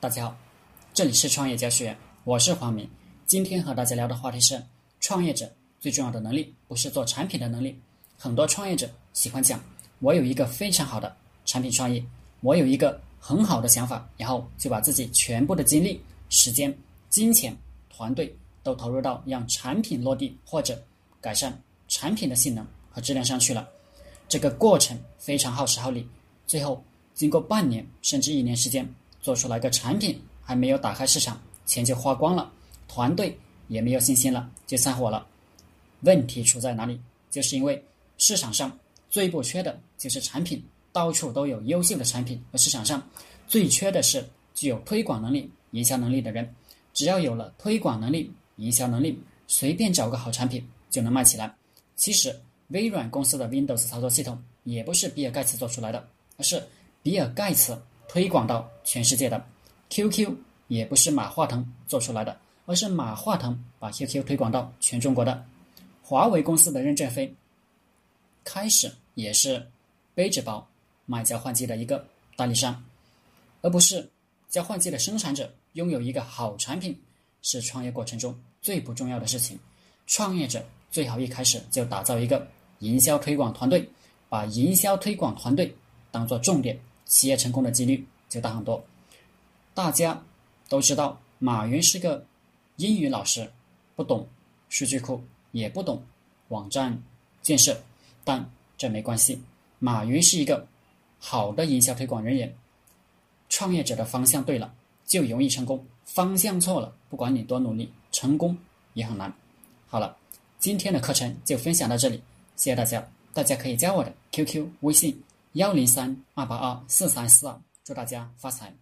大家好，这里是创业教学院，我是黄明。今天和大家聊的话题是，创业者最重要的能力不是做产品的能力。很多创业者喜欢讲，我有一个非常好的产品创意，我有一个很好的想法，然后就把自己全部的精力、时间、金钱、团队都投入到让产品落地或者改善产品的性能和质量上去了。这个过程非常耗时耗力，最后经过半年甚至一年时间。做出来个产品还没有打开市场，钱就花光了，团队也没有信心了，就散伙了。问题出在哪里？就是因为市场上最不缺的就是产品，到处都有优秀的产品，而市场上最缺的是具有推广能力、营销能力的人。只要有了推广能力、营销能力，随便找个好产品就能卖起来。其实微软公司的 Windows 操作系统也不是比尔盖茨做出来的，而是比尔盖茨。推广到全世界的 QQ 也不是马化腾做出来的，而是马化腾把 QQ 推广到全中国的。华为公司的任正非开始也是背着包卖交换机的一个代理商，而不是交换机的生产者。拥有一个好产品是创业过程中最不重要的事情。创业者最好一开始就打造一个营销推广团队，把营销推广团队当做重点。企业成功的几率就大很多。大家都知道，马云是个英语老师，不懂数据库，也不懂网站建设，但这没关系。马云是一个好的营销推广人员。创业者的方向对了，就容易成功；方向错了，不管你多努力，成功也很难。好了，今天的课程就分享到这里，谢谢大家。大家可以加我的 QQ 微信。幺零三二八二四三四二，祝大家发财！